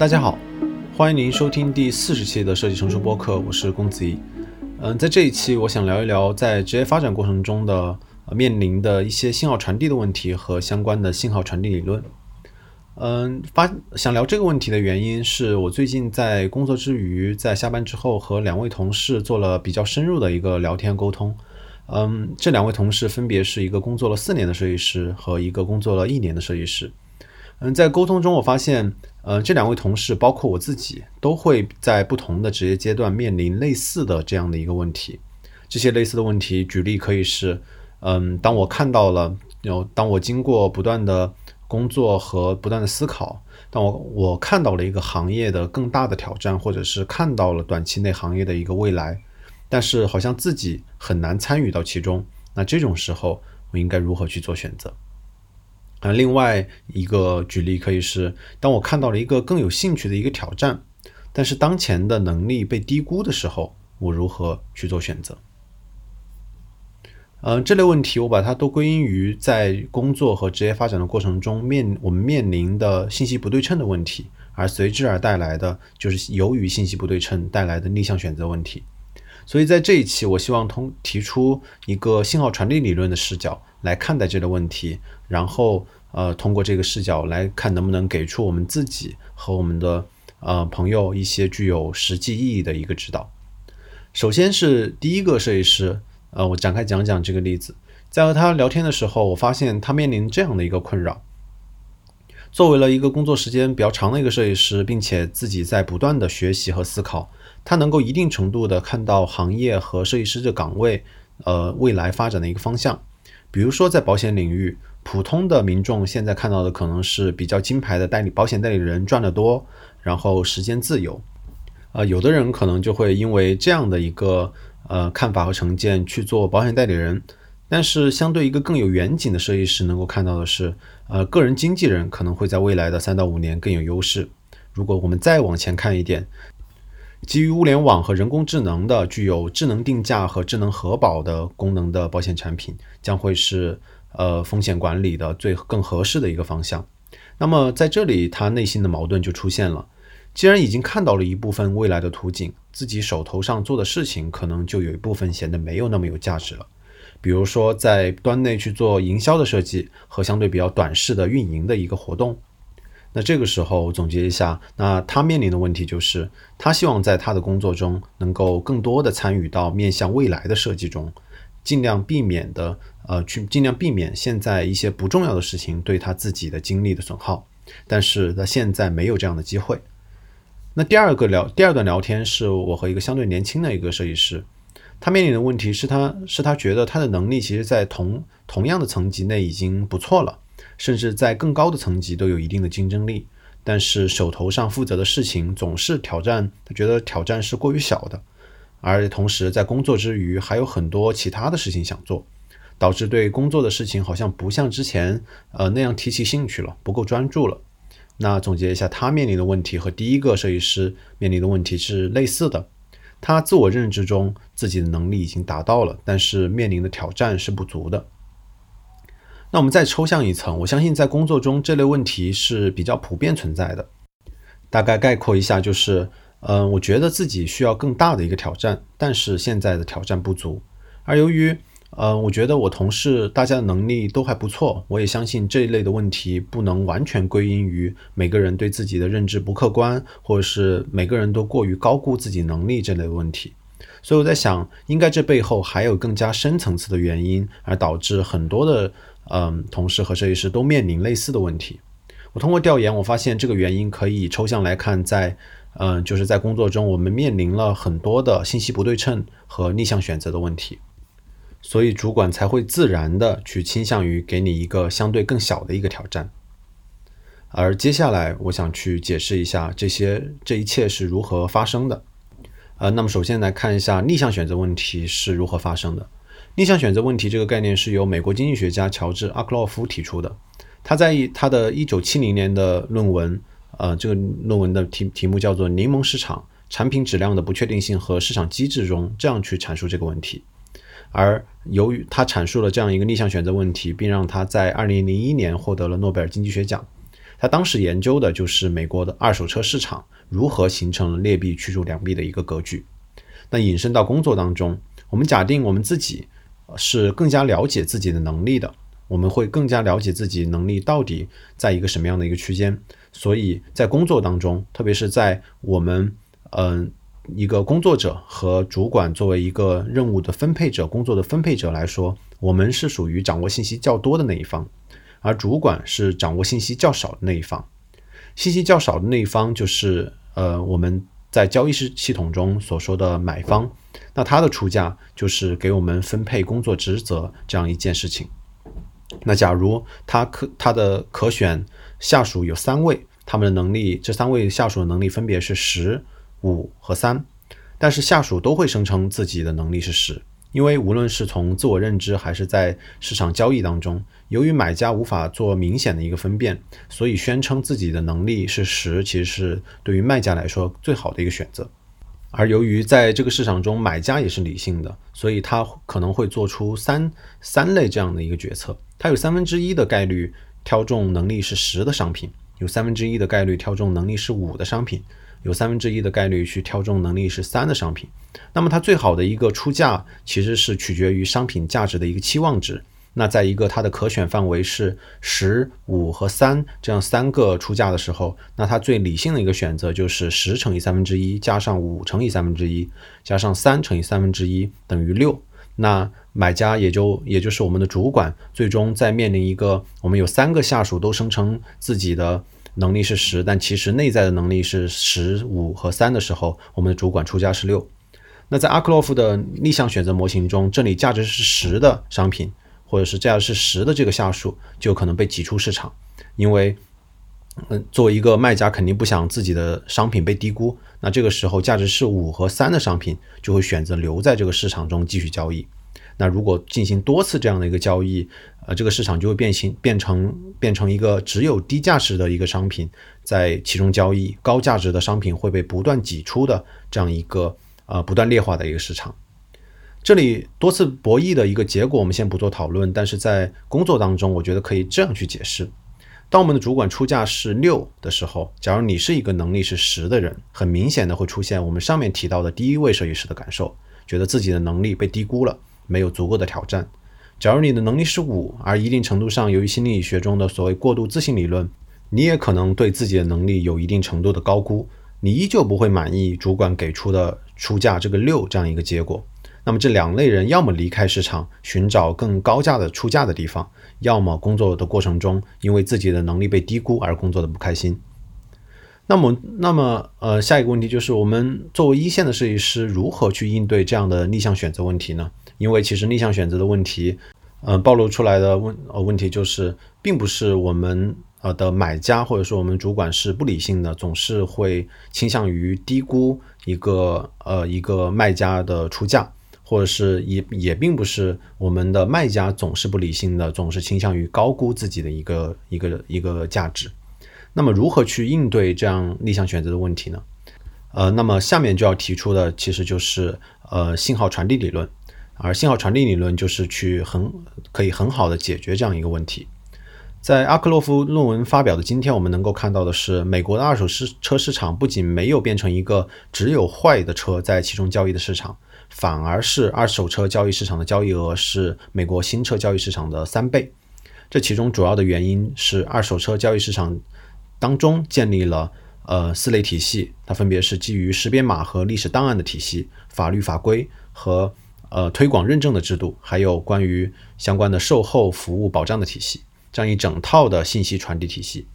大家好，欢迎您收听第四十期的设计成熟播客，我是公子怡。嗯，在这一期，我想聊一聊在职业发展过程中的面临的一些信号传递的问题和相关的信号传递理论。嗯，发想聊这个问题的原因是我最近在工作之余，在下班之后和两位同事做了比较深入的一个聊天沟通。嗯，这两位同事分别是一个工作了四年的设计师和一个工作了一年的设计师。嗯，在沟通中我发现，呃，这两位同事包括我自己都会在不同的职业阶段面临类似的这样的一个问题。这些类似的问题，举例可以是，嗯，当我看到了，有当我经过不断的工作和不断的思考，当我我看到了一个行业的更大的挑战，或者是看到了短期内行业的一个未来。但是好像自己很难参与到其中，那这种时候我应该如何去做选择？啊，另外一个举例可以是，当我看到了一个更有兴趣的一个挑战，但是当前的能力被低估的时候，我如何去做选择？嗯，这类问题我把它都归因于在工作和职业发展的过程中面我们面临的信息不对称的问题，而随之而带来的就是由于信息不对称带来的逆向选择问题。所以在这一期，我希望通提出一个信号传递理论的视角来看待这个问题，然后呃通过这个视角来看能不能给出我们自己和我们的呃朋友一些具有实际意义的一个指导。首先是第一个设计师，呃，我展开讲讲这个例子。在和他聊天的时候，我发现他面临这样的一个困扰：作为了一个工作时间比较长的一个设计师，并且自己在不断的学习和思考。他能够一定程度的看到行业和设计师这岗位，呃，未来发展的一个方向。比如说在保险领域，普通的民众现在看到的可能是比较金牌的代理保险代理人赚得多，然后时间自由。呃，有的人可能就会因为这样的一个呃看法和成见去做保险代理人。但是相对一个更有远景的设计师能够看到的是，呃，个人经纪人可能会在未来的三到五年更有优势。如果我们再往前看一点。基于物联网和人工智能的、具有智能定价和智能核保的功能的保险产品，将会是呃风险管理的最更合适的一个方向。那么在这里，他内心的矛盾就出现了。既然已经看到了一部分未来的图景，自己手头上做的事情可能就有一部分显得没有那么有价值了。比如说，在端内去做营销的设计和相对比较短视的运营的一个活动。那这个时候总结一下，那他面临的问题就是，他希望在他的工作中能够更多的参与到面向未来的设计中，尽量避免的呃去尽量避免现在一些不重要的事情对他自己的精力的损耗，但是他现在没有这样的机会。那第二个聊第二段聊天是我和一个相对年轻的一个设计师，他面临的问题是他是他觉得他的能力其实在同同样的层级内已经不错了。甚至在更高的层级都有一定的竞争力，但是手头上负责的事情总是挑战，他觉得挑战是过于小的，而同时在工作之余还有很多其他的事情想做，导致对工作的事情好像不像之前呃那样提起兴趣了，不够专注了。那总结一下，他面临的问题和第一个设计师面临的问题是类似的，他自我认知中自己的能力已经达到了，但是面临的挑战是不足的。那我们再抽象一层，我相信在工作中这类问题是比较普遍存在的。大概概括一下就是，嗯，我觉得自己需要更大的一个挑战，但是现在的挑战不足。而由于，嗯，我觉得我同事大家的能力都还不错，我也相信这一类的问题不能完全归因于每个人对自己的认知不客观，或者是每个人都过于高估自己能力这类问题。所以我在想，应该这背后还有更加深层次的原因，而导致很多的。嗯，同事和设计师都面临类似的问题。我通过调研，我发现这个原因可以抽象来看，在嗯，就是在工作中，我们面临了很多的信息不对称和逆向选择的问题，所以主管才会自然的去倾向于给你一个相对更小的一个挑战。而接下来，我想去解释一下这些这一切是如何发生的。呃，那么首先来看一下逆向选择问题是如何发生的。逆向选择问题这个概念是由美国经济学家乔治阿克洛夫提出的。他在他的一九七零年的论文，呃，这个论文的题题目叫做《柠檬市场产品质量的不确定性和市场机制》中，这样去阐述这个问题。而由于他阐述了这样一个逆向选择问题，并让他在二零零一年获得了诺贝尔经济学奖。他当时研究的就是美国的二手车市场如何形成了劣币驱逐良币的一个格局。那引申到工作当中，我们假定我们自己是更加了解自己的能力的，我们会更加了解自己能力到底在一个什么样的一个区间。所以在工作当中，特别是在我们嗯一个工作者和主管作为一个任务的分配者、工作的分配者来说，我们是属于掌握信息较多的那一方，而主管是掌握信息较少的那一方。信息较少的那一方就是呃我们。在交易系系统中所说的买方，那他的出价就是给我们分配工作职责这样一件事情。那假如他可他的可选下属有三位，他们的能力这三位下属的能力分别是十、五和三，但是下属都会声称自己的能力是十。因为无论是从自我认知还是在市场交易当中，由于买家无法做明显的一个分辨，所以宣称自己的能力是十，其实是对于卖家来说最好的一个选择。而由于在这个市场中，买家也是理性的，所以他可能会做出三三类这样的一个决策：他有三分之一的概率挑中能力是十的商品，有三分之一的概率挑中能力是五的商品。有三分之一的概率去挑中能力是三的商品，那么它最好的一个出价其实是取决于商品价值的一个期望值。那在一个它的可选范围是十五和三这样三个出价的时候，那它最理性的一个选择就是十乘以三分之一加上五乘以三分之一加上三乘以三分之一等于六。那买家也就也就是我们的主管，最终在面临一个我们有三个下属都声称自己的。能力是十，但其实内在的能力是十五和三的时候，我们的主管出价是六。那在阿克洛夫的逆向选择模型中，这里价值是十的商品，或者是价值是十的这个下属，就可能被挤出市场，因为，嗯，作为一个卖家，肯定不想自己的商品被低估。那这个时候，价值是五和三的商品就会选择留在这个市场中继续交易。那如果进行多次这样的一个交易，呃，这个市场就会变形，变成变成一个只有低价值的一个商品在其中交易，高价值的商品会被不断挤出的这样一个呃不断劣化的一个市场。这里多次博弈的一个结果，我们先不做讨论，但是在工作当中，我觉得可以这样去解释：当我们的主管出价是六的时候，假如你是一个能力是十的人，很明显的会出现我们上面提到的第一位设计师的感受，觉得自己的能力被低估了。没有足够的挑战。假如你的能力是五，而一定程度上，由于心理学中的所谓过度自信理论，你也可能对自己的能力有一定程度的高估，你依旧不会满意主管给出的出价这个六这样一个结果。那么这两类人要么离开市场寻找更高价的出价的地方，要么工作的过程中因为自己的能力被低估而工作的不开心。那么，那么，呃，下一个问题就是我们作为一线的设计师如何去应对这样的逆向选择问题呢？因为其实逆向选择的问题，呃，暴露出来的问呃问题就是，并不是我们呃的买家或者说我们主管是不理性的，总是会倾向于低估一个呃一个卖家的出价，或者是也也并不是我们的卖家总是不理性的，总是倾向于高估自己的一个一个一个价值。那么如何去应对这样逆向选择的问题呢？呃，那么下面就要提出的其实就是呃信号传递理论。而信号传递理论就是去很可以很好的解决这样一个问题。在阿克洛夫论文发表的今天，我们能够看到的是，美国的二手市车市场不仅没有变成一个只有坏的车在其中交易的市场，反而是二手车交易市场的交易额是美国新车交易市场的三倍。这其中主要的原因是二手车交易市场当中建立了呃四类体系，它分别是基于识别码和历史档案的体系、法律法规和。呃，推广认证的制度，还有关于相关的售后服务保障的体系，这样一整套的信息传递体系，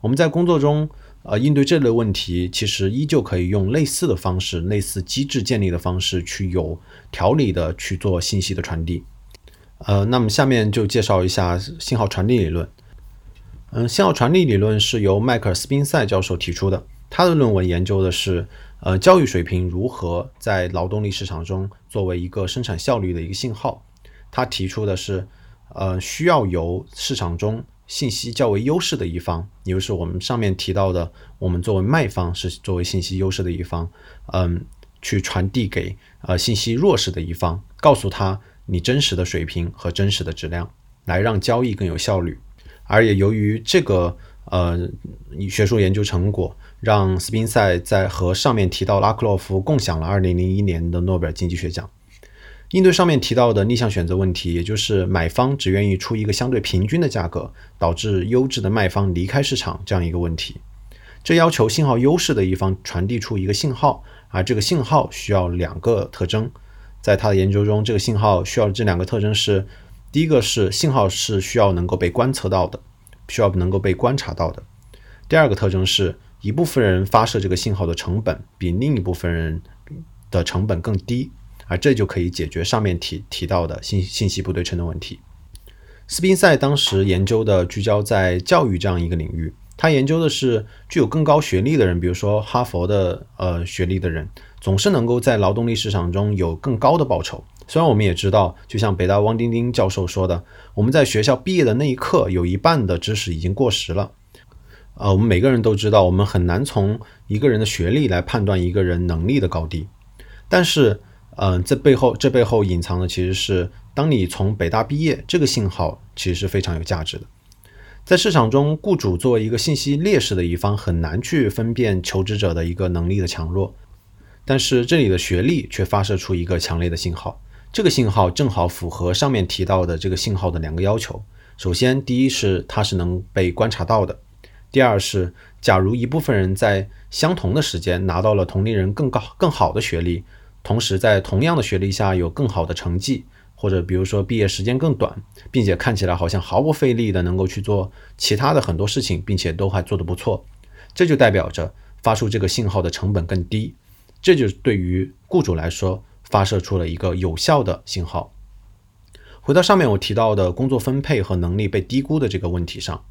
我们在工作中，呃，应对这类问题，其实依旧可以用类似的方式、类似机制建立的方式，去有条理的去做信息的传递。呃，那么下面就介绍一下信号传递理论。嗯，信号传递理论是由迈克尔斯宾塞教授提出的，他的论文研究的是。呃，教育水平如何在劳动力市场中作为一个生产效率的一个信号？他提出的是，呃，需要由市场中信息较为优势的一方，也就是我们上面提到的，我们作为卖方是作为信息优势的一方，嗯，去传递给呃信息弱势的一方，告诉他你真实的水平和真实的质量，来让交易更有效率。而也由于这个。呃学术研究成果，让斯宾塞在和上面提到拉克洛夫共享了2001年的诺贝尔经济学奖。应对上面提到的逆向选择问题，也就是买方只愿意出一个相对平均的价格，导致优质的卖方离开市场这样一个问题。这要求信号优势的一方传递出一个信号，而这个信号需要两个特征。在他的研究中，这个信号需要这两个特征是：第一个是信号是需要能够被观测到的，需要能够被观察到的；第二个特征是一部分人发射这个信号的成本比另一部分人的成本更低。而这就可以解决上面提提到的信信息不对称的问题。斯宾塞当时研究的聚焦在教育这样一个领域，他研究的是具有更高学历的人，比如说哈佛的呃学历的人，总是能够在劳动力市场中有更高的报酬。虽然我们也知道，就像北大汪丁丁教授说的，我们在学校毕业的那一刻，有一半的知识已经过时了。呃，我们每个人都知道，我们很难从一个人的学历来判断一个人能力的高低，但是。嗯，这背后这背后隐藏的其实是，当你从北大毕业，这个信号其实是非常有价值的。在市场中，雇主作为一个信息劣势的一方，很难去分辨求职者的一个能力的强弱。但是这里的学历却发射出一个强烈的信号，这个信号正好符合上面提到的这个信号的两个要求。首先，第一是它是能被观察到的；第二是，假如一部分人在相同的时间拿到了同龄人更高更好的学历。同时，在同样的学历下有更好的成绩，或者比如说毕业时间更短，并且看起来好像毫不费力的能够去做其他的很多事情，并且都还做得不错，这就代表着发出这个信号的成本更低，这就对于雇主来说发射出了一个有效的信号。回到上面我提到的工作分配和能力被低估的这个问题上，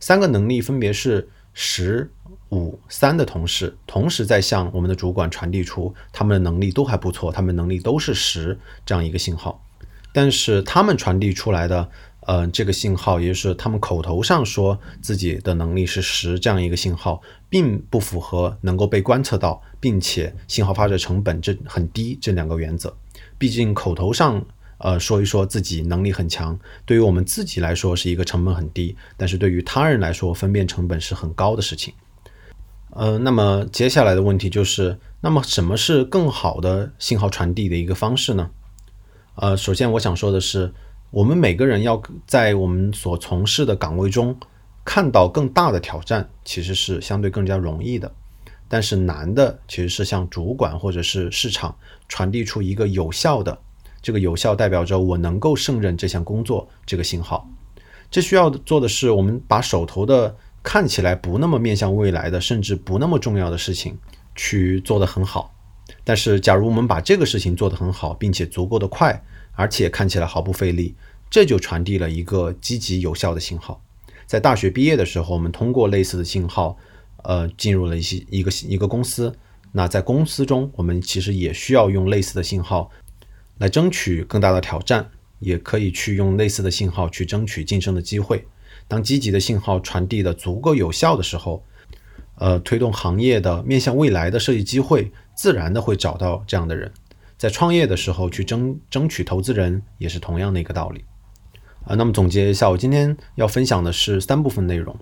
三个能力分别是十。五三的同事同时在向我们的主管传递出他们的能力都还不错，他们能力都是十这样一个信号，但是他们传递出来的，呃，这个信号，也就是他们口头上说自己的能力是十这样一个信号，并不符合能够被观测到，并且信号发射成本这很低这两个原则。毕竟口头上呃说一说自己能力很强，对于我们自己来说是一个成本很低，但是对于他人来说分辨成本是很高的事情。呃，那么接下来的问题就是，那么什么是更好的信号传递的一个方式呢？呃，首先我想说的是，我们每个人要在我们所从事的岗位中看到更大的挑战，其实是相对更加容易的。但是难的其实是向主管或者是市场传递出一个有效的，这个有效代表着我能够胜任这项工作这个信号。这需要做的是，我们把手头的。看起来不那么面向未来的，甚至不那么重要的事情，去做得很好。但是，假如我们把这个事情做得很好，并且足够的快，而且看起来毫不费力，这就传递了一个积极有效的信号。在大学毕业的时候，我们通过类似的信号，呃，进入了一些一个一个公司。那在公司中，我们其实也需要用类似的信号来争取更大的挑战，也可以去用类似的信号去争取晋升的机会。当积极的信号传递的足够有效的时候，呃，推动行业的面向未来的设计机会，自然的会找到这样的人。在创业的时候去争争取投资人，也是同样的一个道理。啊，那么总结一下，我今天要分享的是三部分内容。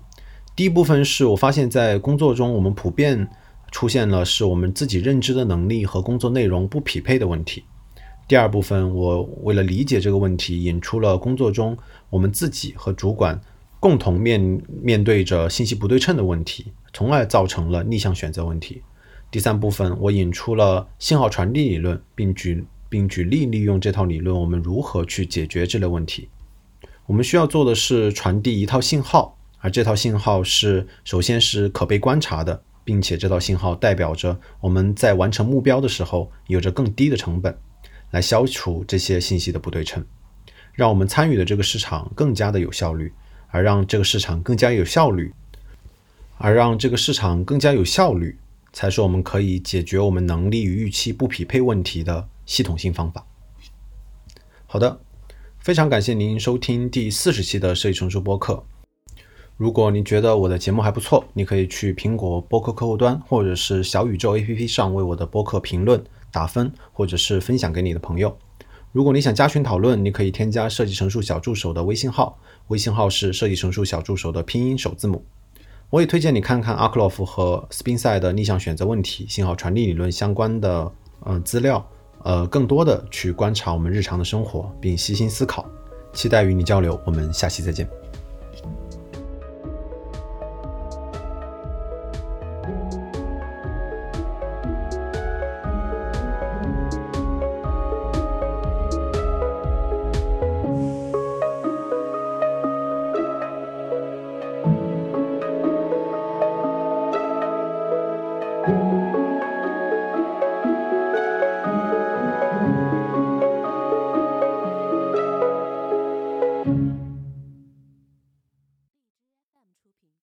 第一部分是我发现，在工作中我们普遍出现了是我们自己认知的能力和工作内容不匹配的问题。第二部分，我为了理解这个问题，引出了工作中我们自己和主管。共同面面对着信息不对称的问题，从而造成了逆向选择问题。第三部分，我引出了信号传递理论，并举并举例利用这套理论，我们如何去解决这类问题。我们需要做的是传递一套信号，而这套信号是首先是可被观察的，并且这套信号代表着我们在完成目标的时候有着更低的成本，来消除这些信息的不对称，让我们参与的这个市场更加的有效率。而让这个市场更加有效率，而让这个市场更加有效率，才是我们可以解决我们能力与预期不匹配问题的系统性方法。好的，非常感谢您收听第四十期的设计成熟播客。如果您觉得我的节目还不错，你可以去苹果播客客户端或者是小宇宙 APP 上为我的播客评论、打分或者是分享给你的朋友。如果你想加群讨论，你可以添加设计陈述小助手的微信号。微信号是设计陈述小助手的拼音首字母。我也推荐你看看阿克洛夫和 SPINSI 的逆向选择问题信号传递理论相关的嗯资料，呃，更多的去观察我们日常的生活，并细心思考。期待与你交流，我们下期再见。